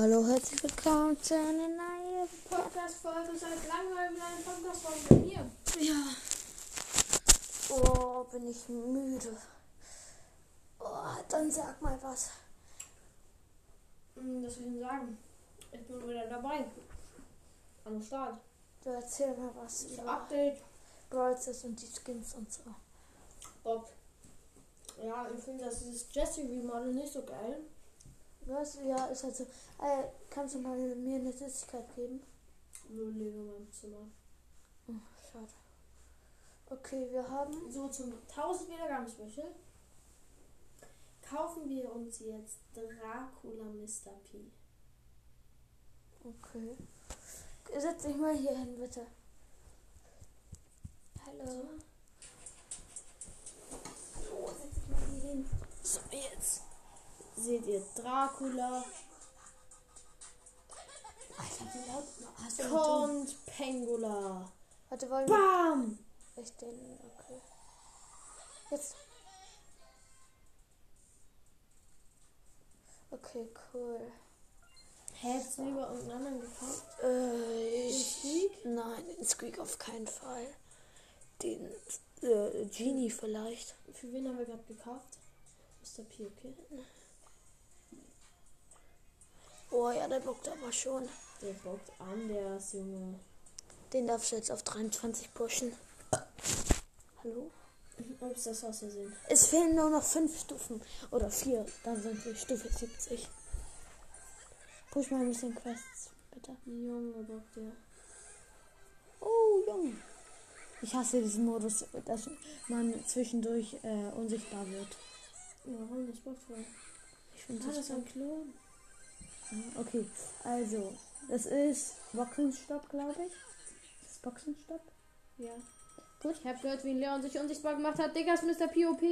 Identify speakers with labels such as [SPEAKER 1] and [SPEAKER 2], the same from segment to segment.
[SPEAKER 1] Hallo, herzlich willkommen zu einer neuen
[SPEAKER 2] Podcast-Folge seit langem eine Podcast-Folge von mir.
[SPEAKER 1] Ja. Oh, bin ich müde. Oh, dann sag mal was.
[SPEAKER 2] Hm, Das will ich Ihnen sagen. Ich bin wieder dabei. Am Start.
[SPEAKER 1] Du erzähl mal was
[SPEAKER 2] Das
[SPEAKER 1] über
[SPEAKER 2] Update.
[SPEAKER 1] Brawl Stars und die Skins und so.
[SPEAKER 2] Bob. Ja, ich finde das ist Jesse Remodel nicht so geil.
[SPEAKER 1] Was? Ja, ist halt so. Äh, kannst du mal mir eine Süßigkeit geben?
[SPEAKER 2] Nur in meinem Zimmer.
[SPEAKER 1] Oh, schade. Okay, wir haben.
[SPEAKER 2] So zum 1000 Wiedergaben-Special kaufen wir uns jetzt Dracula Mr. P.
[SPEAKER 1] Okay. Setz dich mal hier hin, bitte. Hallo. Hallo, setz dich mal hier hin.
[SPEAKER 2] So, jetzt seht ihr Dracula.
[SPEAKER 1] Alter, wie laut. Hast du?
[SPEAKER 2] Kommt Pengula.
[SPEAKER 1] Warte, wollen wir.
[SPEAKER 2] Bam!
[SPEAKER 1] Ich den. Okay. Jetzt. Okay, cool.
[SPEAKER 2] Hättest du lieber irgendeinen anderen gekauft?
[SPEAKER 1] Äh, ich.
[SPEAKER 2] Squeak?
[SPEAKER 1] Nein, den Squeak auf keinen Fall. Den äh, Genie vielleicht.
[SPEAKER 2] Für wen haben wir gerade gekauft? Mr. P, okay?
[SPEAKER 1] Oh ja, der bockt aber schon.
[SPEAKER 2] Der bockt an, der ist Junge.
[SPEAKER 1] Den darfst du jetzt auf 23 pushen. Hallo?
[SPEAKER 2] Ups, das war's ja sehen.
[SPEAKER 1] Es fehlen nur noch fünf Stufen. Oder vier. Dann sind wir Stufe 70. Push mal ein bisschen Quests, bitte.
[SPEAKER 2] Junge, bockt der.
[SPEAKER 1] Oh, Junge. Ich hasse diesen Modus, dass man zwischendurch äh, unsichtbar wird.
[SPEAKER 2] Warum? Das bockt voll.
[SPEAKER 1] Ich finde
[SPEAKER 2] Ah,
[SPEAKER 1] das
[SPEAKER 2] das ist ein Klon.
[SPEAKER 1] Okay, also, das ist Boxenstopp, glaube ich. Das ist Boxenstopp.
[SPEAKER 2] Ja.
[SPEAKER 1] Gut.
[SPEAKER 2] Ich hab gehört, wie Leon sich unsichtbar gemacht hat. Digga, ist Mr. POP.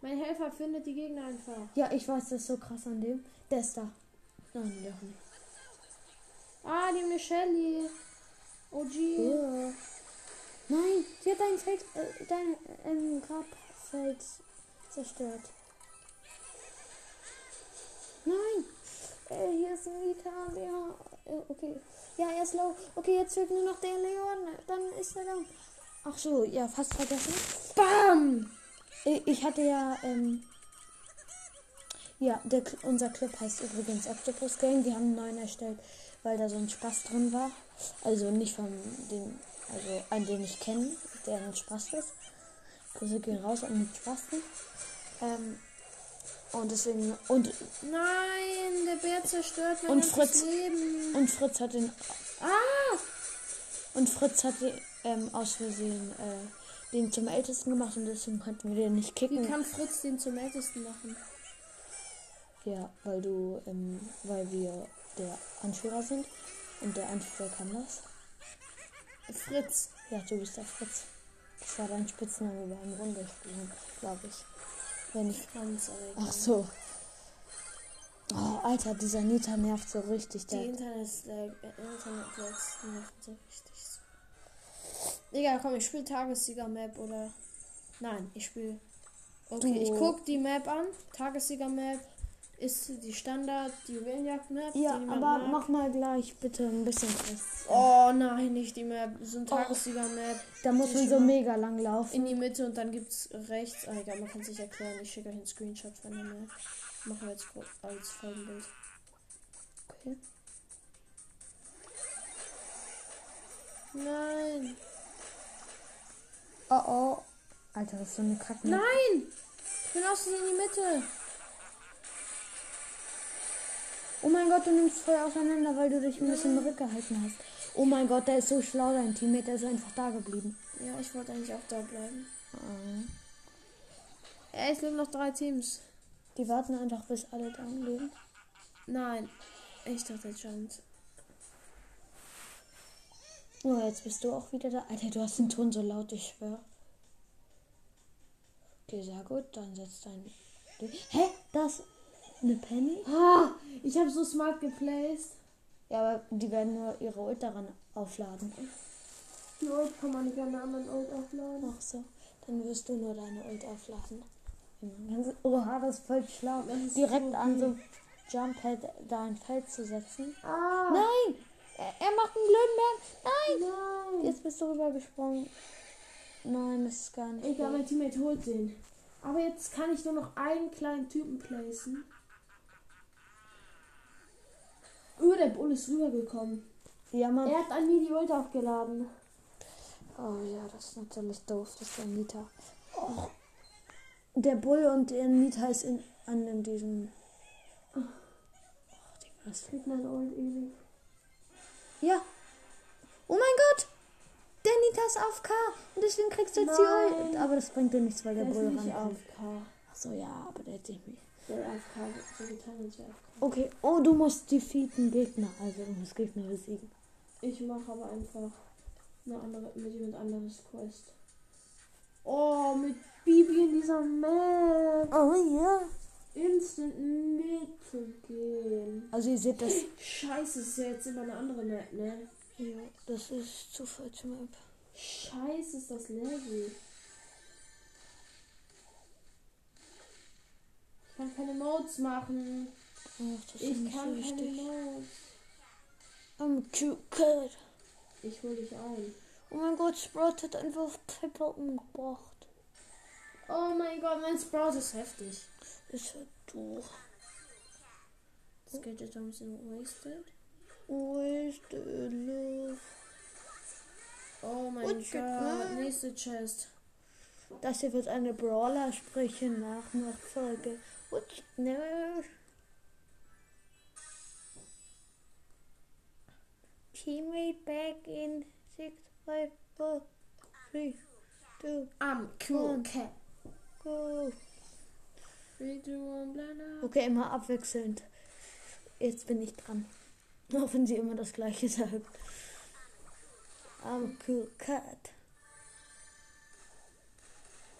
[SPEAKER 2] Mein Helfer findet die Gegner einfach.
[SPEAKER 1] Ja, ich weiß, das ist so krass an dem. Der ist da. Nein, der nicht.
[SPEAKER 2] Ah, die Shelly. OG.
[SPEAKER 1] Ja. Nein, sie hat dein Feld, äh, dein ähm, Grabfeld zerstört. Nein! Äh, hier ist ein Vita, ja. Okay. Ja, er ist low. Okay, jetzt fehlt nur noch der Leon. Dann ist er down. Ach so, ja, fast vergessen.
[SPEAKER 2] Bam!
[SPEAKER 1] Ich, hatte ja, ähm. Ja, der, unser Club heißt übrigens Octopus Gang. Die haben einen neuen erstellt, weil da so ein Spaß drin war. Also nicht von dem, also einen, den ich kenne, der ein Spaß ist. Grüße gehen raus an den Spasten. Ähm, und deswegen, und,
[SPEAKER 2] Nein, der Bär zerstört mein
[SPEAKER 1] Und Fritz.
[SPEAKER 2] Leben.
[SPEAKER 1] und Fritz hat den,
[SPEAKER 2] Ah!
[SPEAKER 1] und Fritz hat den, ähm, aus Versehen, äh, den zum Ältesten gemacht und deswegen konnten wir den nicht
[SPEAKER 2] Wie
[SPEAKER 1] kicken.
[SPEAKER 2] kann Fritz den zum Ältesten machen?
[SPEAKER 1] Ja, weil du, ähm, weil wir der Anführer sind und der Anführer kann das.
[SPEAKER 2] Fritz.
[SPEAKER 1] Ja, du bist der Fritz. Das war dein Spitzname beim Rundespielen, glaube ich. Wenn ich.
[SPEAKER 2] Franz, aber egal.
[SPEAKER 1] Ach so. Oh, Alter, dieser Nita nervt so richtig.
[SPEAKER 2] Die
[SPEAKER 1] Der,
[SPEAKER 2] Internet-Lag, äh, Internet-Lags nerven so richtig. Digga, komm, ich spiele Tagessieger-Map oder. Nein, ich spiele. Okay,
[SPEAKER 1] Du-
[SPEAKER 2] ich guck die Map an. Tagessieger-Map ist die Standard, die Juwelenjagd-Map.
[SPEAKER 1] ja, aber
[SPEAKER 2] mag.
[SPEAKER 1] mach mal gleich bitte ein bisschen Tests.
[SPEAKER 2] Oh nein, nicht die Map. So
[SPEAKER 1] Oh.
[SPEAKER 2] ein Tagessieger-Map.
[SPEAKER 1] Da muss man so mega lang laufen.
[SPEAKER 2] In die Mitte und dann gibt's rechts. Ah, egal, man kann sich erklären. Ich schicke euch einen Screenshot von der Map. Machen wir jetzt als Folgenbild.
[SPEAKER 1] Okay.
[SPEAKER 2] Nein!
[SPEAKER 1] Oh oh. Alter, das ist so eine Kacke.
[SPEAKER 2] Nein! Ich bin aus in die Mitte.
[SPEAKER 1] Oh mein Gott, du nimmst voll auseinander, weil du dich ein bisschen zurückgehalten hast. Oh mein Gott, der ist so schlau, dein Teammate, der ist einfach da geblieben.
[SPEAKER 2] Ja, ich wollte eigentlich auch da bleiben.
[SPEAKER 1] Ah.
[SPEAKER 2] Ja, es leben noch drei Teams.
[SPEAKER 1] Die warten einfach, bis alle da liegen.
[SPEAKER 2] Nein. Ich dachte schon.
[SPEAKER 1] Oh, jetzt bist du auch wieder da. Alter, du hast den Ton so laut, ich schwör. Okay, sehr gut, dann setzt dein. Hä? Das? Eine Penny?
[SPEAKER 2] Ah, ich habe so smart geplaced.
[SPEAKER 1] Ja, aber die werden nur ihre Ult daran aufladen.
[SPEAKER 2] Die Ult kann man nicht an einer anderen Ult aufladen.
[SPEAKER 1] Ach so, dann wirst du nur deine Ult aufladen. Oha, das ist voll schlau.
[SPEAKER 2] Ist
[SPEAKER 1] Direkt
[SPEAKER 2] so
[SPEAKER 1] an so. Jump Pad da ein Feld zu setzen.
[SPEAKER 2] Ah!
[SPEAKER 1] Nein! Er, er macht einen blöden Bären. Nein!
[SPEAKER 2] Nein!
[SPEAKER 1] Jetzt bist du rübergesprungen. Nein, das ist gar nicht.
[SPEAKER 2] Egal, mein Teammate holt den. Aber jetzt kann ich nur noch einen kleinen Typen placen. Oh, der Bull ist rübergekommen.
[SPEAKER 1] Ja, Mann.
[SPEAKER 2] Er hat an mir die Ult aufgeladen.
[SPEAKER 1] Oh ja, das ist natürlich doof, das ist der Nita. Oh. Der Bull und der Nita ist in, an in diesem. Oh, die was?
[SPEAKER 2] Kriegt mein Ult ewig.
[SPEAKER 1] Ja. Oh mein Gott! Der Nita ist auf K und deswegen kriegst du jetzt die
[SPEAKER 2] Nein.
[SPEAKER 1] Ult. Aber das bringt dir nichts, weil der,
[SPEAKER 2] Der
[SPEAKER 1] Bull
[SPEAKER 2] nicht
[SPEAKER 1] rankommt.
[SPEAKER 2] AFK.
[SPEAKER 1] Achso, ja, aber der hat dich nicht.
[SPEAKER 2] So getan.
[SPEAKER 1] Okay, oh, du musst defeaten Gegner. Also, du musst Gegner besiegen.
[SPEAKER 2] Ich mache aber einfach eine andere, mit jemand anderes Quest. Oh, mit Bibi in dieser Map.
[SPEAKER 1] Oh ja.
[SPEAKER 2] Instant mitzugehen.
[SPEAKER 1] Also, ihr seht das.
[SPEAKER 2] Scheiße, ist ja jetzt immer eine andere Map, ne?
[SPEAKER 1] Ja, das ist Zufall zum Map.
[SPEAKER 2] Scheiße, ist das Level. Kann keine Modes machen.
[SPEAKER 1] Ach,
[SPEAKER 2] Ich kann
[SPEAKER 1] so
[SPEAKER 2] keine. Modes.
[SPEAKER 1] I'm cute kid.
[SPEAKER 2] Ich hol dich ein.
[SPEAKER 1] Oh mein Gott, Sprout hat einfach Pepper umgebracht.
[SPEAKER 2] Oh mein Gott, mein Sprout ist heftig.
[SPEAKER 1] Ist halt du.
[SPEAKER 2] Das geht jetzt ein bisschen wasted.
[SPEAKER 1] Wasted love.
[SPEAKER 2] Oh mein Gott, nächste Chest.
[SPEAKER 1] Das hier wird eine Brawler-Sprüche nach Nachfolge. What you know? Teammate back in 6, 5, 4, 3, 2,
[SPEAKER 2] I'm cool
[SPEAKER 1] One.
[SPEAKER 2] cat.
[SPEAKER 1] go.
[SPEAKER 2] Three, two, one.
[SPEAKER 1] Okay, immer abwechselnd. Jetzt bin ich dran. Auch wenn sie immer das gleiche sagt. I'm cool cat.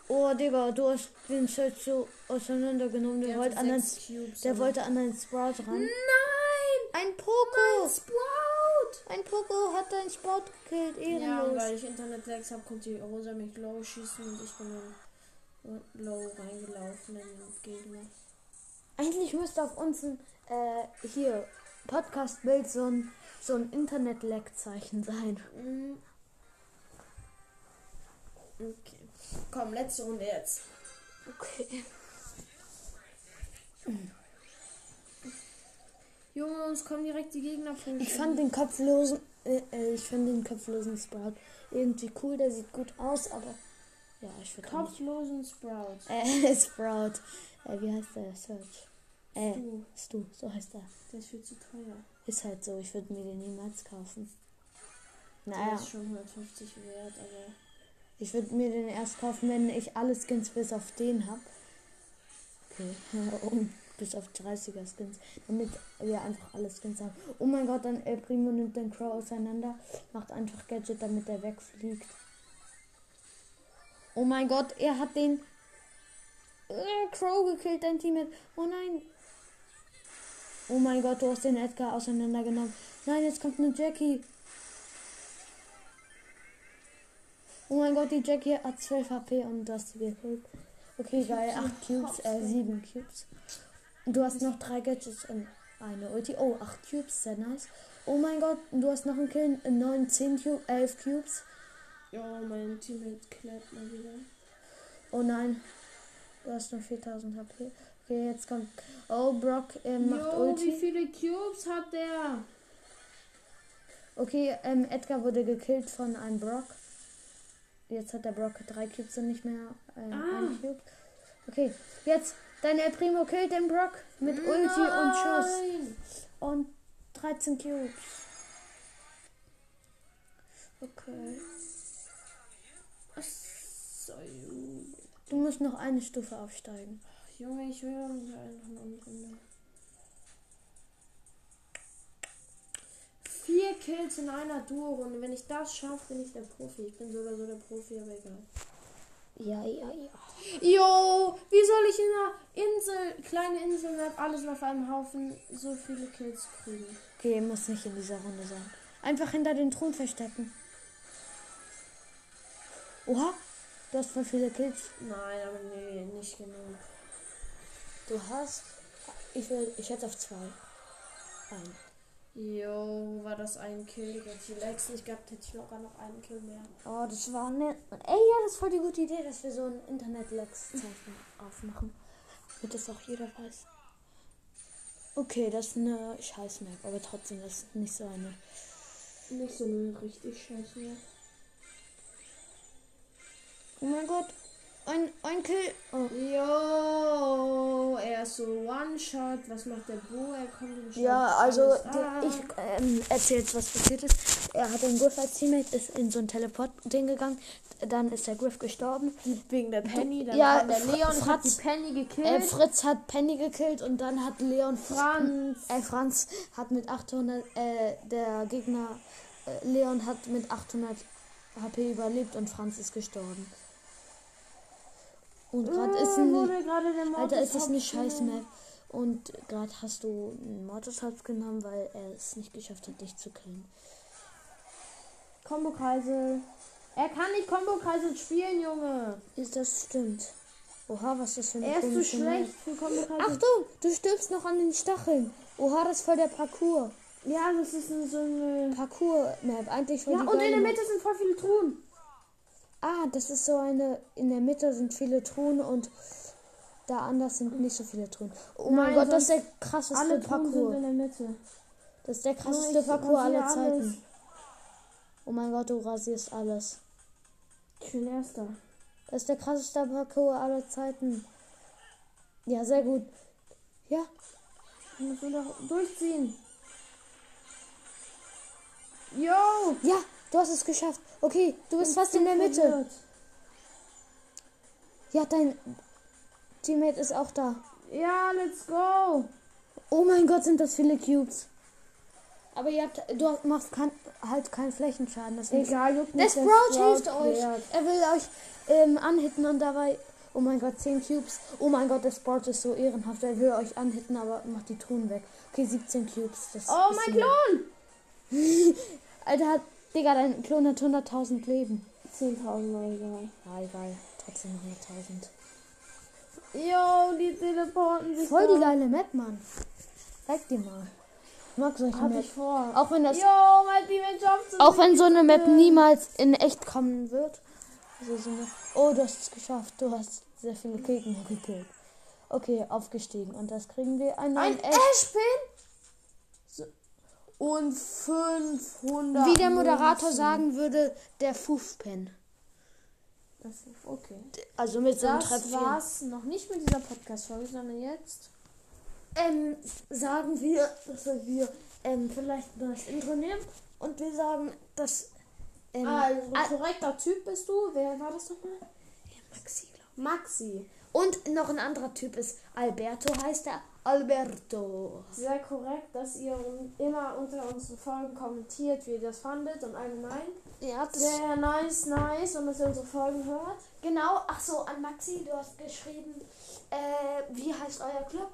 [SPEAKER 1] Oh, Digga, du hast den Schild so auseinandergenommen. Der,
[SPEAKER 2] Der
[SPEAKER 1] wollte an,
[SPEAKER 2] sechs Cubes,
[SPEAKER 1] der
[SPEAKER 2] aber-
[SPEAKER 1] wollte an deinen Sprout ran.
[SPEAKER 2] Nein!
[SPEAKER 1] Ein Poco!
[SPEAKER 2] Sprout!
[SPEAKER 1] Ein Poco hat deinen Sprout gekillt.
[SPEAKER 2] Ja,
[SPEAKER 1] Ehrenlos.
[SPEAKER 2] weil ich Internet-Lags habe, konnte die Rosa mich low schießen und ich bin dann low reingelaufen in den Gegner.
[SPEAKER 1] Eigentlich müsste auf unserem äh, hier Podcast-Bild so ein, so ein Internet-Lag-Zeichen sein.
[SPEAKER 2] Mhm. Okay. Komm, letzte Runde jetzt.
[SPEAKER 1] Okay.
[SPEAKER 2] Junge, uns kommen direkt die Gegner vor.
[SPEAKER 1] Ich fand den kopflosen, äh, äh, ich fand den kopflosen Sprout irgendwie cool. Der sieht gut aus, aber ja, ich würde.
[SPEAKER 2] Kopflosen Sprout.
[SPEAKER 1] Äh, Sprout. Äh, wie heißt der? Search. Äh,
[SPEAKER 2] Du,
[SPEAKER 1] Stu, so heißt er.
[SPEAKER 2] der ist viel zu teuer.
[SPEAKER 1] Ist halt so, ich würde mir den niemals kaufen.
[SPEAKER 2] Der
[SPEAKER 1] Naja,
[SPEAKER 2] ist schon 150 wert, aber.
[SPEAKER 1] Ich würde mir den erst kaufen, wenn ich alle Skins bis auf den hab. Okay, um, bis auf 30er Skins. Damit wir einfach alle Skins haben. Oh mein Gott, dann El Primo nimmt den Crow auseinander, macht einfach Gadget, damit er wegfliegt. Oh mein Gott, er hat den äh, Crow gekillt, dein Teammate. Oh nein. Oh mein Gott, du hast den Edgar auseinandergenommen. Nein, jetzt kommt eine Jackie. Oh mein Gott, die Jackie hat 12 HP und du hast sie gekillt. Okay, geil. 8 Cubes, äh, 7 Cubes. Du hast noch 3 Gadgets und eine Ulti. Oh, 8 Cubes, sehr nice. Oh mein Gott, du hast noch einen Kill, 9, 10 Cubes, 11 Cubes.
[SPEAKER 2] Ja, mein Teammate klärt mal wieder.
[SPEAKER 1] Oh nein, du hast noch 4000 HP. Okay, jetzt kommt. Oh, Brock äh, macht
[SPEAKER 2] Jo, wie
[SPEAKER 1] Ulti.
[SPEAKER 2] viele Cubes hat der?
[SPEAKER 1] Okay, ähm, Edgar wurde gekillt von einem Brock. Jetzt hat der Brock drei Cubes und nicht mehr äh,
[SPEAKER 2] Ah.
[SPEAKER 1] ein Cube. Okay, jetzt dein El Primo killt den Brock mit Ulti und Schuss.
[SPEAKER 2] Nein!
[SPEAKER 1] Und 13 Cubes. Okay. Du musst noch eine Stufe aufsteigen.
[SPEAKER 2] Junge, ich will einfach eine Runde. Vier Kills in einer Duo-Runde. Wenn ich das schaffe, bin ich der Profi. Ich bin so oder so der Profi, aber egal.
[SPEAKER 1] Ja, ja, ja.
[SPEAKER 2] Jo, wie soll ich in einer Insel, kleine Insel, alles auf einem Haufen, so viele Kills kriegen?
[SPEAKER 1] Okay, muss nicht in dieser Runde sein. Einfach hinter den Thron verstecken. Oha, du hast voll viele Kills.
[SPEAKER 2] Nein, aber nee, nicht genug.
[SPEAKER 1] Du hast Ich will, ich hätte auf zwei. Ein.
[SPEAKER 2] Jo, war das ein Kill? Wenn ich die Lex nicht gehabt hätte, ich locker noch einen Kill mehr.
[SPEAKER 1] Oh, das war ne. Ey, ja, das voll die gute Idee, dass wir so ein Internet-Lex-Zeichen aufmachen. Damit das auch jeder weiß. Okay, das ist eine Scheiß-Map, aber trotzdem, das ist nicht so eine.
[SPEAKER 2] Nicht so eine richtig scheiße mehr.
[SPEAKER 1] Oh mein Gott. Ein, ein Kill. Oh.
[SPEAKER 2] Jo, er ist so One-Shot. Was macht der Bo? Er kommt und
[SPEAKER 1] Ja,
[SPEAKER 2] schaut
[SPEAKER 1] also
[SPEAKER 2] ab.
[SPEAKER 1] ich ähm, erzähle jetzt, was passiert ist. Er hat den Griff als Teammate, ist in so ein Teleport-Ding gegangen. Dann ist der Griff gestorben.
[SPEAKER 2] Wegen der Penny. Dann
[SPEAKER 1] Ja,
[SPEAKER 2] der
[SPEAKER 1] Fr-
[SPEAKER 2] Leon und hat die Penny gekillt.
[SPEAKER 1] Äh, Fritz hat Penny gekillt und dann hat Leon
[SPEAKER 2] Franz.
[SPEAKER 1] Äh, Franz hat mit 800, äh, der Gegner, äh, Leon hat mit 800 HP überlebt und Franz ist gestorben. Und gerade ist ein, Alter, ist das eine scheiß Map. Und gerade hast du einen Mortis genommen, weil er es nicht geschafft hat, dich zu killen.
[SPEAKER 2] Kombo-Kreisel. Er kann nicht Kombo-Kreisel spielen, Junge.
[SPEAKER 1] Ist das stimmt? Oha, was ist das für eine
[SPEAKER 2] Er ist so
[SPEAKER 1] komische
[SPEAKER 2] schlecht für Kombo-Kreisel.
[SPEAKER 1] Achtung, du stirbst noch an den Stacheln. Oha, das ist voll der Parcours.
[SPEAKER 2] Ja, das ist ein- so eine...
[SPEAKER 1] Parcours-Map. Eigentlich
[SPEAKER 2] Ja, und in der. Mitte sind voll viele Truhen.
[SPEAKER 1] Ah, das ist so eine. In der Mitte sind viele Truhen und da anders sind nicht so viele Truhen. Oh mein
[SPEAKER 2] Nein,
[SPEAKER 1] Gott, das ist der krasseste
[SPEAKER 2] Alle Truhen sind
[SPEAKER 1] Parcours.
[SPEAKER 2] in der Mitte.
[SPEAKER 1] Das ist der krasseste
[SPEAKER 2] ich
[SPEAKER 1] Parcours aller
[SPEAKER 2] rasiere alles.
[SPEAKER 1] Zeiten. Oh mein Gott, du rasierst alles.
[SPEAKER 2] Ich bin Erster.
[SPEAKER 1] Das ist der krasseste Parcours aller Zeiten. Ja, sehr gut. Ja,
[SPEAKER 2] Ich muss nur noch durchziehen. Yo!
[SPEAKER 1] ja, du hast es geschafft. Okay, du bist fast in der Mitte.
[SPEAKER 2] Verwirrt.
[SPEAKER 1] Ja, dein Teammate ist auch da.
[SPEAKER 2] Ja, let's go!
[SPEAKER 1] Oh mein Gott, sind das viele Cubes. Aber ihr habt, du machst kein, halt keinen Flächenschaden. Das ist
[SPEAKER 2] Egal, juckt
[SPEAKER 1] Der
[SPEAKER 2] nicht.
[SPEAKER 1] Sprout hilft euch.
[SPEAKER 2] klärt.
[SPEAKER 1] Er will euch ähm, anhitten und dabei. Oh mein Gott, 10 Cubes. Oh mein Gott, der Sprout ist so ehrenhaft. Er will euch anhitten, aber macht die Truhen weg. Okay, 17 Cubes. Das
[SPEAKER 2] Oh, mein. Klon!
[SPEAKER 1] Alter, hat, Digga, dein Klon hat 100.000 Leben.
[SPEAKER 2] 10.000 war egal.
[SPEAKER 1] Ja, egal. Trotzdem 100.000.
[SPEAKER 2] Yo, die teleporten sich
[SPEAKER 1] Voll die geile Map, Mann. Zeig dir mal. Ich mag solche
[SPEAKER 2] Hatte
[SPEAKER 1] Map.
[SPEAKER 2] vor.
[SPEAKER 1] Auch wenn das.
[SPEAKER 2] Yo.
[SPEAKER 1] Auch wenn so eine Map niemals in echt kommen wird. Also so eine, oh, du hast es geschafft. Du hast sehr viele Gegner gekillt. Okay, aufgestiegen. Und das kriegen wir einen
[SPEAKER 2] Ein. Ashpin? Und 500.
[SPEAKER 1] Wie der Moderator
[SPEAKER 2] Münzen.
[SPEAKER 1] sagen würde, der Fufpen.
[SPEAKER 2] Das okay.
[SPEAKER 1] Also mit so einem
[SPEAKER 2] Das
[SPEAKER 1] Tröpfchen.
[SPEAKER 2] war's noch nicht mit dieser Podcast-Folge, sondern jetzt.
[SPEAKER 1] Ähm, sagen wir, dass wir ähm, vielleicht ein neues Intro nehmen. Und wir sagen, dass. Ähm,
[SPEAKER 2] Also,
[SPEAKER 1] ah,
[SPEAKER 2] korrekter Typ bist du. Wer war das nochmal?
[SPEAKER 1] Maxi, glaub
[SPEAKER 2] Maxi.
[SPEAKER 1] Und noch ein anderer Typ ist Alberto, heißt er. Alberto.
[SPEAKER 2] Sehr korrekt, dass ihr immer unter unseren Folgen kommentiert, wie ihr das fandet und allgemein.
[SPEAKER 1] Ja, das
[SPEAKER 2] Sehr nice, nice und dass ihr unsere Folgen hört.
[SPEAKER 1] Genau, ach so, an Maxi, du hast geschrieben, äh, wie heißt euer Club?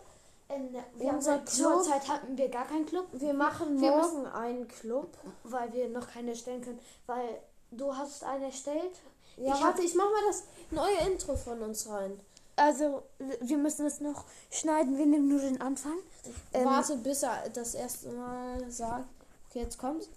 [SPEAKER 1] Ähm, wir
[SPEAKER 2] Unser
[SPEAKER 1] haben
[SPEAKER 2] Club?
[SPEAKER 1] Zeit hatten wir gar keinen Club,
[SPEAKER 2] Wir machen
[SPEAKER 1] Wir
[SPEAKER 2] morgen einen Club.
[SPEAKER 1] weil wir noch keine erstellen können, weil du hast einen erstellt.
[SPEAKER 2] Ja,
[SPEAKER 1] Ich
[SPEAKER 2] warte, ich mach mal das neue Intro von uns rein.
[SPEAKER 1] Also, wir müssen es noch schneiden, wir nehmen nur den Anfang. Ähm,
[SPEAKER 2] Warte, bis er das erste Mal sagt. Okay, jetzt kommt's.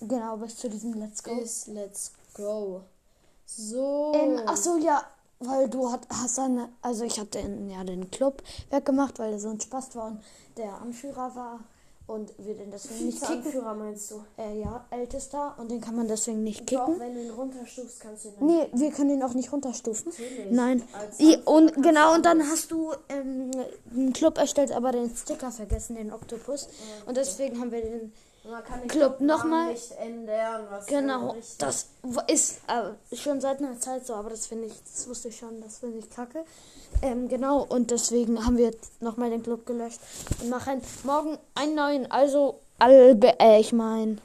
[SPEAKER 1] Genau, bis zu diesem Let's Go.
[SPEAKER 2] Ist Let's Go. So.
[SPEAKER 1] Ähm, ach so, ja, weil du hat, hast dann, also ich habe den, ja, den Club weggemacht, weil er so ein Spaß war und der Anführer war und wir den deswegen nicht kicken.
[SPEAKER 2] Vizeanführer meinst du?
[SPEAKER 1] Äh, ja, ältester und den kann man deswegen nicht
[SPEAKER 2] Doch,
[SPEAKER 1] kicken.
[SPEAKER 2] wenn du ihn runterstufst, kannst du ihn.
[SPEAKER 1] Nee, wir können ihn auch nicht runterstufen.
[SPEAKER 2] Natürlich.
[SPEAKER 1] Nein. I,
[SPEAKER 2] Anführer
[SPEAKER 1] und genau, und dann hast du ähm, einen Club erstellt, aber den Sticker vergessen, den Oktopus. Und deswegen haben wir den.
[SPEAKER 2] Man kann den
[SPEAKER 1] Club nochmal.
[SPEAKER 2] nicht ändern. Was
[SPEAKER 1] Genau, das ist äh, schon seit einer Zeit so, aber das finde ich, das wusste ich schon, das finde ich kacke. Ähm, genau, und deswegen haben wir jetzt nochmal den Club gelöscht und machen morgen einen neuen. Also, Albe, äh, ich meine,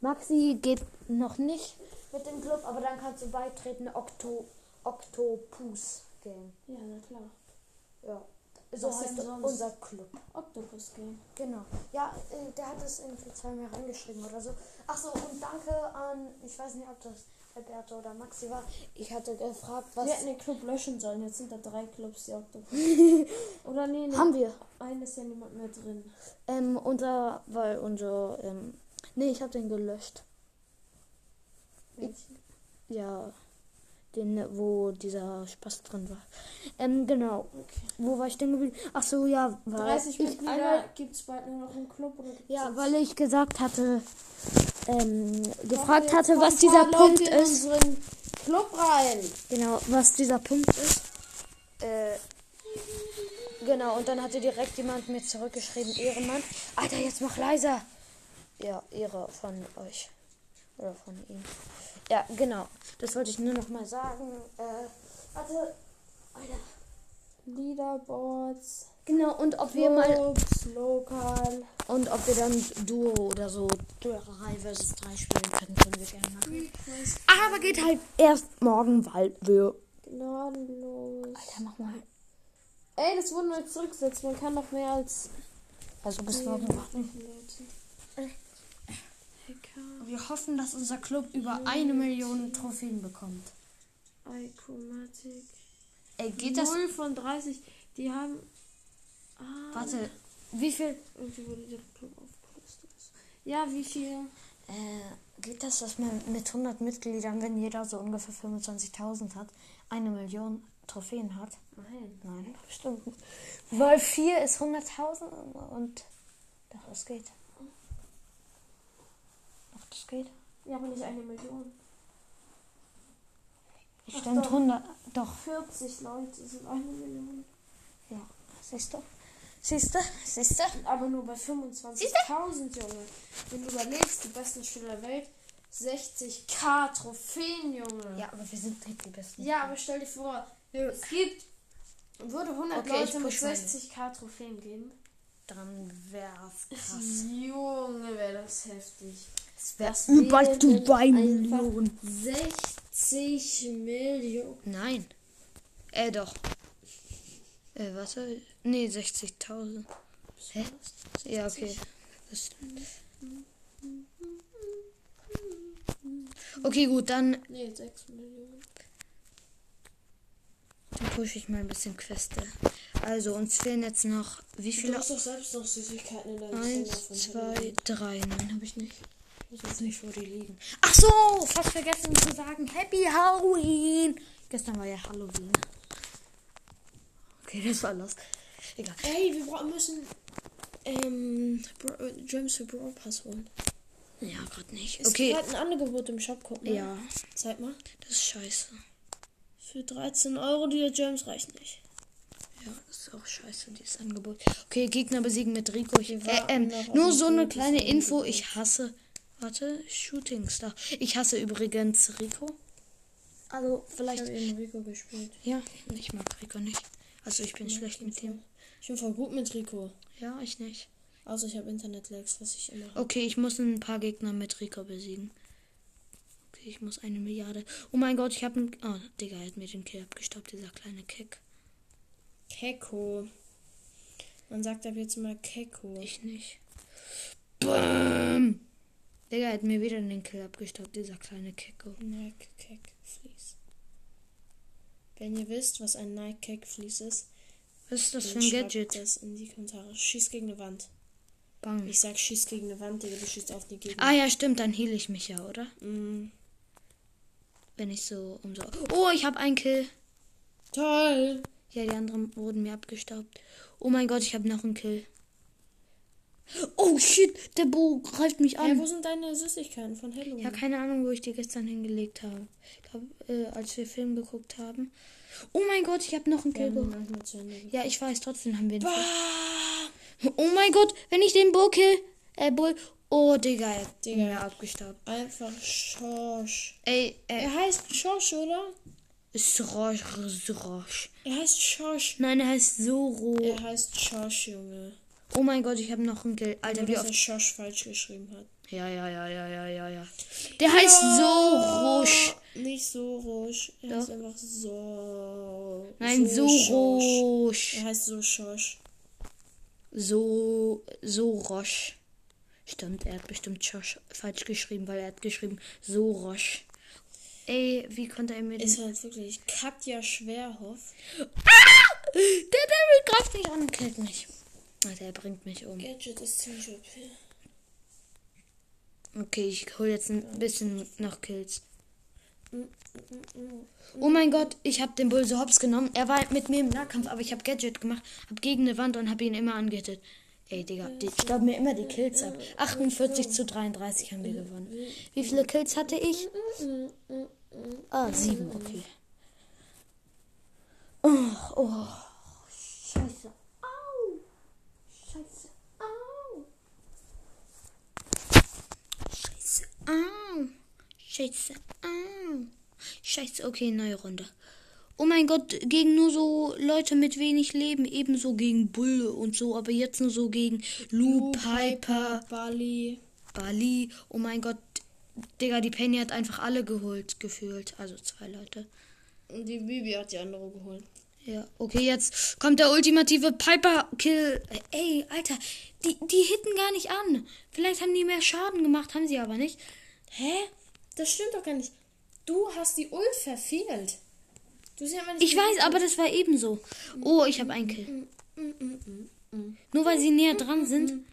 [SPEAKER 1] Maxi geht noch nicht mit dem Club, aber dann kannst du beitreten, Okto, Oktopus. Gang.
[SPEAKER 2] Ja, na klar.
[SPEAKER 1] Ja. So
[SPEAKER 2] Was
[SPEAKER 1] heißt unser Club.
[SPEAKER 2] Octopus Gang.
[SPEAKER 1] Genau. Ja, äh, der hat es irgendwie zweimal reingeschrieben oder so. Ach so, und danke an, ich weiß nicht, ob das Alberto oder Maxi war. Ich hatte gefragt, was.
[SPEAKER 2] Wir hätten den Club löschen sollen. Jetzt sind da drei Clubs, die Octopus. Oder nee, nee.
[SPEAKER 1] Haben wir.
[SPEAKER 2] Einen ist ja niemand mehr drin.
[SPEAKER 1] Ähm, unser, weil unser, ähm, nee, ich habe den gelöscht.
[SPEAKER 2] Welchen?
[SPEAKER 1] Ja, den, wo dieser Spaß drin war. Ähm, genau.
[SPEAKER 2] Okay.
[SPEAKER 1] Wo war ich denn geblieben? Ach so, ja, weil
[SPEAKER 2] 30
[SPEAKER 1] ich
[SPEAKER 2] Mitglieder
[SPEAKER 1] einmal,
[SPEAKER 2] gibt es bald nur noch im Club oder gibt's
[SPEAKER 1] ja, weil ich gesagt hatte, ähm, gefragt hatte, was dieser Punkt
[SPEAKER 2] Leute in
[SPEAKER 1] ist.
[SPEAKER 2] unseren Club rein.
[SPEAKER 1] Genau, was dieser Punkt ist. Äh, genau, und dann hatte direkt jemand mir zurückgeschrieben, Ehrenmann. Alter, jetzt mach leiser. Ja, Ehre von euch. Oder von ihm. Ja, genau. Das wollte ich nur noch mal sagen. Äh, warte. Alter.
[SPEAKER 2] Leaderboards,
[SPEAKER 1] Genau, und ob wir mal.
[SPEAKER 2] Clubs, lokal.
[SPEAKER 1] Und ob wir dann Duo oder so 3 versus 3 spielen können, können wir gerne machen. Aber geht halt erst morgen, weil wir.
[SPEAKER 2] gnadenlos.
[SPEAKER 1] Alter, mach mal.
[SPEAKER 2] Ey, das wurde nur zurückgesetzt. Man kann noch mehr als
[SPEAKER 1] Also bis morgen warten.
[SPEAKER 2] Leute.
[SPEAKER 1] Wir hoffen, dass unser Club über eine Million Trophäen bekommt.
[SPEAKER 2] Icomatic.
[SPEAKER 1] Ey, geht das?
[SPEAKER 2] 0 von 30. Die haben. Ah,
[SPEAKER 1] Warte, wie viel?
[SPEAKER 2] Irgendwie wurde der Club. Ja, wie viel?
[SPEAKER 1] Äh, geht das, dass man mit 100 Mitgliedern, wenn jeder so ungefähr 25.000 hat, eine Million Trophäen hat?
[SPEAKER 2] Nein.
[SPEAKER 1] Nein, bestimmt. Weil 4 ist 100.000 und. Doch, das geht. Das geht.
[SPEAKER 2] Ja, aber nicht eine Million. Ach
[SPEAKER 1] Stimmt,
[SPEAKER 2] doch.
[SPEAKER 1] 100. Doch,
[SPEAKER 2] 40 Leute sind eine Million.
[SPEAKER 1] ja. Siehst du? Siehst du? Siehst du?
[SPEAKER 2] Aber nur bei 25.000, Junge. Wenn du überlegst, die besten Spieler der Welt, 60k Trophäen, Junge.
[SPEAKER 1] Ja, aber wir sind nicht die Besten.
[SPEAKER 2] Ja, aber stell dir vor, es gibt, würde 100
[SPEAKER 1] Okay, ich
[SPEAKER 2] Leute mit
[SPEAKER 1] push meine.
[SPEAKER 2] 60k Trophäen geben.
[SPEAKER 1] Dann wär's krass.
[SPEAKER 2] Junge, wäre das heftig. Das
[SPEAKER 1] über 2
[SPEAKER 2] einfach
[SPEAKER 1] Millionen.
[SPEAKER 2] 60 Millionen.
[SPEAKER 1] Nein. Äh, doch. Äh, warte. Nee, 60.000. Hä? Ja, okay. Das. Okay, gut, dann,
[SPEAKER 2] Nee, 6 Millionen.
[SPEAKER 1] dann pushe ich mal ein bisschen Queste. Also, uns fehlen jetzt noch, wie
[SPEAKER 2] Du
[SPEAKER 1] viele?
[SPEAKER 2] hast doch selbst noch Süßigkeiten in deinem
[SPEAKER 1] Eins,
[SPEAKER 2] von
[SPEAKER 1] zwei,
[SPEAKER 2] Halloween.
[SPEAKER 1] drei. Nein, habe ich nicht. Ich weiß nicht, wo die liegen. Ach so, fast vergessen zu sagen, Happy Halloween. Gestern war ja Halloween. Okay, das war los. Egal.
[SPEAKER 2] Ey, wir müssen ähm, Bra äh, Gems für Brawl Pass holen.
[SPEAKER 1] Ja, gerade nicht.
[SPEAKER 2] Es
[SPEAKER 1] Okay.
[SPEAKER 2] halt ein Angebot im Shop, guck mal.
[SPEAKER 1] Ja,
[SPEAKER 2] Zeig mal.
[SPEAKER 1] das ist scheiße.
[SPEAKER 2] Für 13 Euro, die Gems reichen nicht.
[SPEAKER 1] Ja, das ist auch scheiße, dieses Angebot. Okay, Gegner besiegen mit Rico. Ich, äh, ähm, nur so eine kleine Info. Ich hasse. Warte, Shooting Star. Ich hasse übrigens Rico. Also,
[SPEAKER 2] Ich
[SPEAKER 1] vielleicht.
[SPEAKER 2] habe eben Rico gespielt.
[SPEAKER 1] Ja, ich mag Rico nicht. Also, ich bin schlecht mit ihm.
[SPEAKER 2] Ich bin voll gut mit Rico.
[SPEAKER 1] Ja, ich nicht.
[SPEAKER 2] Außer ich habe Internet-Lags, was ich immer habe.
[SPEAKER 1] Okay, ich muss ein paar Gegner mit Rico besiegen. Okay, ich muss eine Milliarde. Oh mein Gott, ich habe einen. Oh, Digga, er hat mir den Kill abgestaubt, dieser kleine Kick.
[SPEAKER 2] Keko. Man sagt ab jetzt mal Keko.
[SPEAKER 1] Ich nicht. Bam! Digga, hat mir wieder den Kill abgestaubt, dieser kleine Kecko.
[SPEAKER 2] Nike Cake Fleece. Wenn ihr wisst, was ein Nike Cake Fleece ist,
[SPEAKER 1] Was ist das für ein Gadget?
[SPEAKER 2] das in die Kommentare. Schieß gegen eine Wand.
[SPEAKER 1] Bang.
[SPEAKER 2] Ich sag, schieß gegen eine Wand, Digga, du schießt auf die Gegner.
[SPEAKER 1] Ah ja, stimmt, dann heal ich mich ja, oder?
[SPEAKER 2] Mm,
[SPEAKER 1] Wenn ich so um so. Oh, ich habe einen Kill.
[SPEAKER 2] toll.
[SPEAKER 1] Ja, die anderen wurden mir abgestaubt. Oh mein Gott, ich habe noch einen Kill. Oh shit, der Bo greift mich an.
[SPEAKER 2] wo sind deine Süßigkeiten von Halloween?
[SPEAKER 1] Ja, keine Ahnung, wo ich die gestern hingelegt habe. Ich glaube, äh, als wir Film geguckt haben. Oh mein Gott, ich habe noch einen
[SPEAKER 2] Wir
[SPEAKER 1] Kill. Ja, ich weiß, trotzdem haben wir.
[SPEAKER 2] Bah!
[SPEAKER 1] Oh mein Gott, wenn ich den Bo kill. Äh, Bull. Oh, Digga, er hat
[SPEAKER 2] Digga.
[SPEAKER 1] mir abgestaubt.
[SPEAKER 2] Einfach Schorsch.
[SPEAKER 1] Ey, äh,
[SPEAKER 2] Er heißt Schorsch, oder?
[SPEAKER 1] Srosch, Srosch.
[SPEAKER 2] Er heißt Schorsch.
[SPEAKER 1] Nein, er heißt Zoro.
[SPEAKER 2] Er heißt Schorsch, Junge.
[SPEAKER 1] Oh mein Gott, ich habe noch einen Kill. Alter,
[SPEAKER 2] Nur,
[SPEAKER 1] wie oft.
[SPEAKER 2] Schorsch falsch geschrieben hat.
[SPEAKER 1] Ja, ja, ja, ja, ja, ja, ja. Der heißt so Rusch.
[SPEAKER 2] Nicht so Rusch. Er heißt einfach so.
[SPEAKER 1] Nein, so
[SPEAKER 2] Schosch.
[SPEAKER 1] Rusch.
[SPEAKER 2] Er heißt so Schosch.
[SPEAKER 1] So, so Rosch. Stimmt, er hat bestimmt Schosch falsch geschrieben, weil er hat geschrieben so Rosch. Ey, wie konnte er mir den...
[SPEAKER 2] Ist halt wirklich Katja Schwerhoff.
[SPEAKER 1] Der Daryl greift mich an und killt mich. Alter, er bringt mich um.
[SPEAKER 2] Gadget ist ziemlich OP.
[SPEAKER 1] Okay, ich hole jetzt ein bisschen noch Kills. Oh mein Gott, ich habe den Bull so hops genommen. Er war mit mir im Nahkampf, aber ich habe Gadget gemacht, habe gegen eine Wand und habe ihn immer angehittet. Ey, Digga, die stauben mir immer die Kills ab. 48 zu 33 haben wir gewonnen. Wie viele Kills hatte ich? Ah, sieben, okay. Oh, oh. Scheiße. Au. Scheiße. Au. Scheiße. Au. Scheiße. Au. Scheiße. Okay, neue Runde. Oh mein Gott, gegen nur so Leute mit wenig Leben, ebenso gegen Bulle und so, aber jetzt nur so gegen Lou, Piper,
[SPEAKER 2] Bali.
[SPEAKER 1] Bali. Oh mein Gott, Digga, die Penny hat einfach alle geholt, gefühlt. Also zwei Leute.
[SPEAKER 2] Und die Bibi hat die andere geholt.
[SPEAKER 1] Ja, okay, jetzt kommt der ultimative Piper-Kill. Ey, Alter, die, die hitten gar nicht an. Vielleicht haben die mehr Schaden gemacht, haben sie aber nicht.
[SPEAKER 2] Hä? Das stimmt doch gar nicht. Du hast die Ult verfehlt. Du sie aber nicht
[SPEAKER 1] Ich weiß, aber das war ebenso. Oh, ich habe einen Kill. Nur weil sie näher dran sind.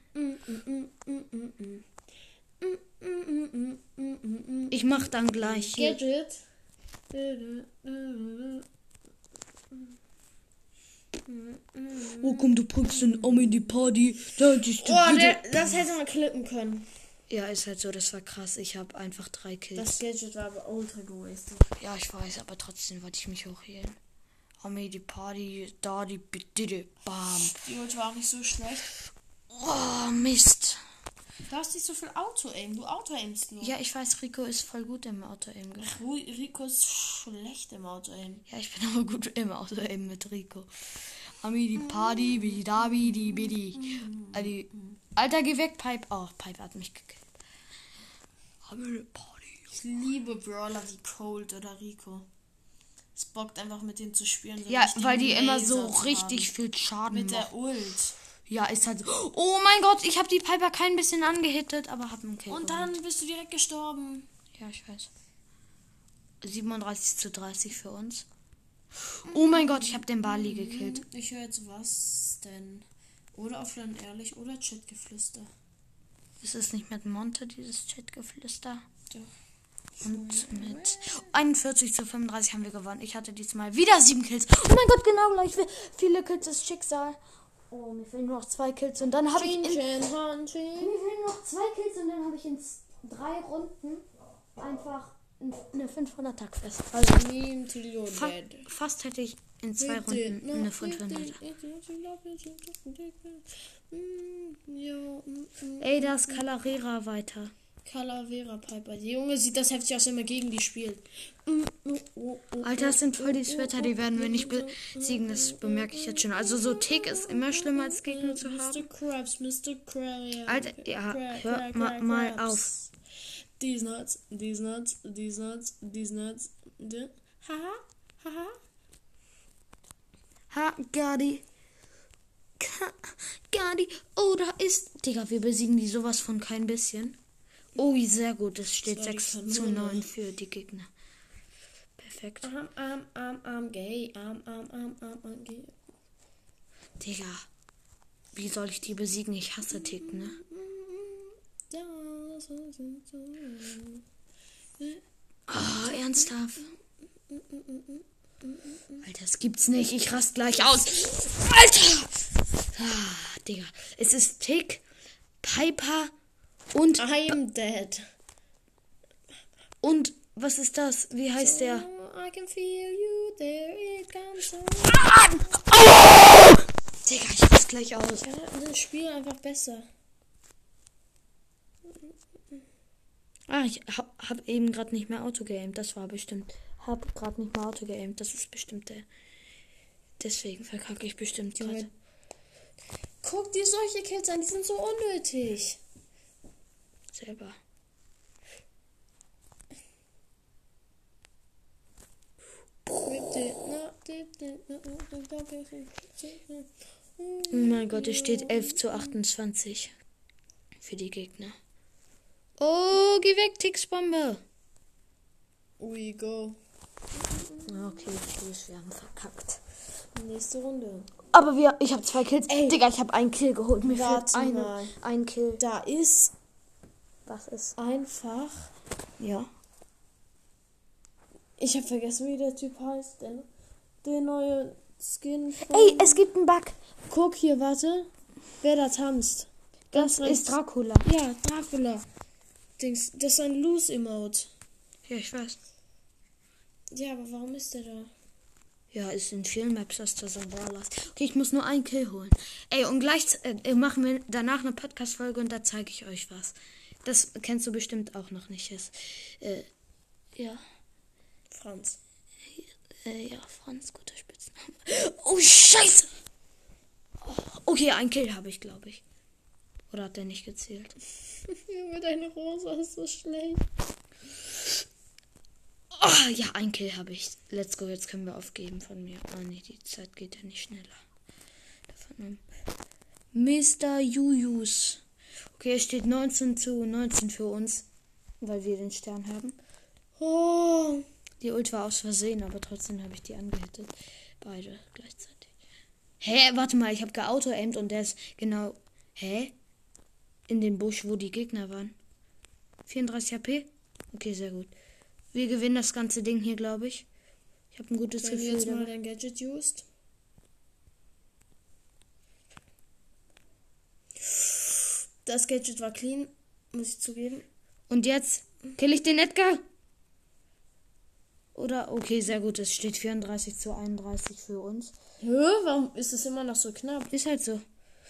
[SPEAKER 1] Ich mach dann gleich hier.
[SPEAKER 2] Gadget.
[SPEAKER 1] Oh komm, du bringst den Arm in die Party. Da ist die
[SPEAKER 2] Oh, der, das hätte man klippen können.
[SPEAKER 1] Ja, ist halt so, das war krass. Ich habe einfach drei Kills.
[SPEAKER 2] Das Gadget war aber ultra gewastet.
[SPEAKER 1] Ja, ich weiß, aber trotzdem wollte ich mich hochheilen. Armee, die Party, da die Bitte, bam.
[SPEAKER 2] Die Ult war auch nicht so schlecht.
[SPEAKER 1] Oh, Mist.
[SPEAKER 2] Du hast nicht so viel Auto-Aim. Du Auto-Aimst nur.
[SPEAKER 1] Ja, ich weiß, Rico ist voll gut im Auto-Aim.
[SPEAKER 2] Rico ist schlecht im Auto-Aim.
[SPEAKER 1] Ja, ich bin aber gut im Auto-Aim mit Rico. Armee, die Party, wie Dabi, die Bidi. Die- Alter, geh weg, Pipe. Oh, Pipe hat mich gekillt. Armee, die Party.
[SPEAKER 2] Ich liebe Brawler wie Cold oder Rico. Es bockt einfach mit denen zu spielen. so
[SPEAKER 1] Ja, weil die immer so richtig
[SPEAKER 2] haben.
[SPEAKER 1] viel Schaden
[SPEAKER 2] Mit
[SPEAKER 1] machen.
[SPEAKER 2] der Ult.
[SPEAKER 1] Ja, ist halt so. Oh mein Gott, ich habe die Piper kein bisschen angehittet, aber hab einen Kill.
[SPEAKER 2] Und dann bist du direkt gestorben.
[SPEAKER 1] Ja, ich weiß. 37 zu 30 für uns. Oh mein Gott, ich habe den Bali gekillt.
[SPEAKER 2] Ich höre jetzt was denn? Oder offline ehrlich oder Chatgeflüster.
[SPEAKER 1] Ist es nicht mit Monte, dieses Chatgeflüster?
[SPEAKER 2] Doch.
[SPEAKER 1] Und mit 41 zu 35 haben wir gewonnen. Ich hatte diesmal wieder sieben Kills. Oh mein Gott, genau gleich. viel- Viele Kills ist Schicksal. Oh, mir fehlen nur noch zwei Kills und dann habe ich in, mir fehlen noch zwei Kills und dann habe ich in drei Runden einfach eine 500 Tackfest. Also
[SPEAKER 2] Meme till you're
[SPEAKER 1] fa fast hätte ich in zwei Runden eine 500. Ey, da ist Calarera weiter.
[SPEAKER 2] Calavera Piper. Die Junge sieht das heftig aus, wenn man gegen die spielt.
[SPEAKER 1] Alter, das sind voll die Sweater, die werden wir nicht besiegen, das bemerke ich jetzt schon. Also so Tick ist immer schlimmer als Gegner zu
[SPEAKER 2] Mr.
[SPEAKER 1] haben.
[SPEAKER 2] Krabs, Mr. Krabs.
[SPEAKER 1] Alter, ja, hör ma- mal auf.
[SPEAKER 2] These nuts, these nuts, these nuts, these nuts. Haha, haha.
[SPEAKER 1] Ha, Gadi. Gadi. Oh, da ist... Digga, wir besiegen die sowas von kein bisschen. Oh, sehr gut. Es steht
[SPEAKER 2] Das war die
[SPEAKER 1] 6 zu
[SPEAKER 2] Kanone.
[SPEAKER 1] 9 für die Gegner. Perfekt.
[SPEAKER 2] I'm, I'm, I'm, I'm gay. I'm, I'm, I'm, I'm, I'm gay.
[SPEAKER 1] Digga. Wie soll ich die besiegen? Ich hasse Tick, ne?
[SPEAKER 2] Ja, so, so, so.
[SPEAKER 1] Oh, ernsthaft. Alter, das gibt's nicht. Ich rast gleich aus. Alter! Ah, Digga. Es ist Tick, Piper und,
[SPEAKER 2] I am dead.
[SPEAKER 1] und, was ist das? Wie heißt der?
[SPEAKER 2] Oh, I can feel you there. It comes.
[SPEAKER 1] Ah! Oh! Digga, ich rast gleich aus.
[SPEAKER 2] Ja, das Spiel einfach besser.
[SPEAKER 1] Ah, ich hab, hab eben gerade nicht mehr Auto geaimt. Das war bestimmt. Hab gerade nicht mehr Auto geaimt. Das ist bestimmt der. Deswegen verkacke ich bestimmt gerade.
[SPEAKER 2] Guck dir solche Kills an, die sind so unnötig.
[SPEAKER 1] Selber. Oh mein Gott, es steht 11 zu 28 für die Gegner. Oh, geh weg, Tixbombe.
[SPEAKER 2] We go.
[SPEAKER 1] Okay, tschüss, wir haben verkackt.
[SPEAKER 2] Nächste Runde.
[SPEAKER 1] Aber wir, ich habe zwei Kills.
[SPEAKER 2] Ey.
[SPEAKER 1] Digga, ich habe einen Kill geholt. Mir fehlt eine, ein Kill.
[SPEAKER 2] Da ist
[SPEAKER 1] Was ist?
[SPEAKER 2] einfach.
[SPEAKER 1] Ja.
[SPEAKER 2] Ich habe vergessen, wie der Typ heißt. Der, der neue Skin. Von
[SPEAKER 1] Ey, es gibt einen Bug.
[SPEAKER 2] Guck hier, warte. Wer da tanzt.
[SPEAKER 1] Das
[SPEAKER 2] rechts.
[SPEAKER 1] ist Dracula.
[SPEAKER 2] Ja, Dracula. Dings, das ist ein Loose-Emote.
[SPEAKER 1] Ja, ich weiß.
[SPEAKER 2] Ja, aber warum ist der da?
[SPEAKER 1] Ja, ist in vielen Maps, dass da so ein Brawler ist. Okay, ich muss nur einen Kill holen. Ey, und gleich äh, machen wir danach eine Podcast-Folge und da zeige ich euch was. Das kennst du bestimmt auch noch nicht. Ist, äh, ja,
[SPEAKER 2] Franz.
[SPEAKER 1] äh, ja, Franz, guter Spitzname. Oh, Scheiße! Oh, okay, ein Kill habe ich, glaube ich. Oder hat der nicht gezählt?
[SPEAKER 2] Deine Rosa ist so schlecht.
[SPEAKER 1] Oh, ja, ein Kill habe ich. Let's go, jetzt können wir aufgeben von mir. Ah, nee, die Zeit geht ja nicht schneller. Davon Mr. Jujus. Okay, es steht 19 zu 19 für uns, weil wir den Stern haben.
[SPEAKER 2] Oh.
[SPEAKER 1] Die Ult war aus Versehen, aber trotzdem habe ich die angehittet. Beide gleichzeitig. Hä, warte mal, ich habe geauto-aimed und der ist genau. Hä? In den Busch, wo die Gegner waren. 34 HP? Okay, sehr gut. Wir gewinnen das ganze Ding hier, glaube ich. Ich habe ein gutes
[SPEAKER 2] Wenn du
[SPEAKER 1] Gefühl.
[SPEAKER 2] jetzt mal dein Gadget used. Das Gadget war clean, muss ich zugeben.
[SPEAKER 1] Und jetzt kill ich den Edgar? Oder? Okay, sehr gut. Es steht 34 zu 31 für uns.
[SPEAKER 2] Hä? Warum ist es immer noch so knapp?
[SPEAKER 1] Ist halt so.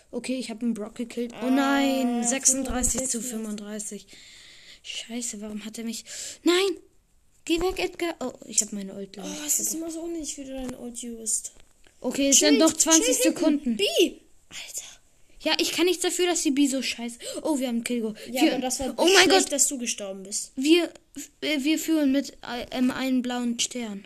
[SPEAKER 1] Okay, ich habe einen Brock gekillt. Oh
[SPEAKER 2] Ah,
[SPEAKER 1] nein, 36 zu
[SPEAKER 2] 35.
[SPEAKER 1] 35. Scheiße, warum hat er mich... Nein! Geh weg, Edgar. Oh, ich habe meine Ult.
[SPEAKER 2] Oh, es ist immer so unnötig, wie du dein Old used.
[SPEAKER 1] Okay, es sind noch 20
[SPEAKER 2] Chill hinten.
[SPEAKER 1] Sekunden.
[SPEAKER 2] B! Alter.
[SPEAKER 1] Ja, ich kann nichts dafür, dass die B so scheiße... Oh, wir haben geholt.
[SPEAKER 2] Ja,
[SPEAKER 1] wir,
[SPEAKER 2] aber das war
[SPEAKER 1] oh mein
[SPEAKER 2] schlecht,
[SPEAKER 1] Gott,
[SPEAKER 2] dass du gestorben bist.
[SPEAKER 1] wir, wir führen mit äh, ähm, einem blauen Stern.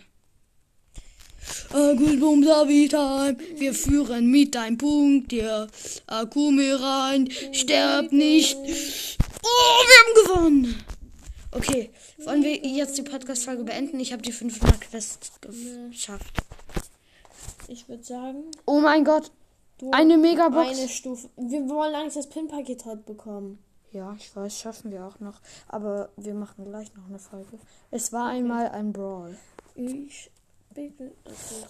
[SPEAKER 1] Äh, gut, boom, Savi time. Wir führen mit deinem Punkt, der Akku mir rein. Sterb nicht. Oh, wir haben gewonnen. Okay, wollen wir jetzt die Podcast-Folge beenden? Ich habe die 500 Quests geschafft.
[SPEAKER 2] Ich würde sagen,
[SPEAKER 1] Oh mein Gott,
[SPEAKER 2] du
[SPEAKER 1] eine Megabox.
[SPEAKER 2] eine Stufe. Wir wollen eigentlich das Pin-Paket heute bekommen.
[SPEAKER 1] Ja, ich weiß, schaffen wir auch noch. Aber wir machen gleich noch eine Folge. Es war einmal ein Brawl.
[SPEAKER 2] Ich bitte.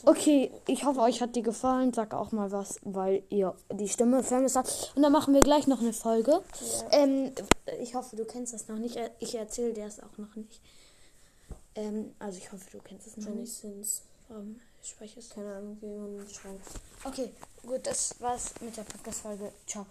[SPEAKER 1] Okay, ich hoffe, euch hat die gefallen. Sag auch mal was, weil ihr die Stimme vermisst habt. Und dann machen wir gleich noch eine Folge. Ähm, ich hoffe, du kennst das noch nicht. Ich erzähle dir es auch noch nicht. Ähm, also ich hoffe, du kennst es noch
[SPEAKER 2] Johnny
[SPEAKER 1] nicht.
[SPEAKER 2] Sins.
[SPEAKER 1] Warum spreche es?
[SPEAKER 2] Keine Ahnung, wie man schreibt.
[SPEAKER 1] Okay, gut, das war's mit der Podcast-Folge. Ciao.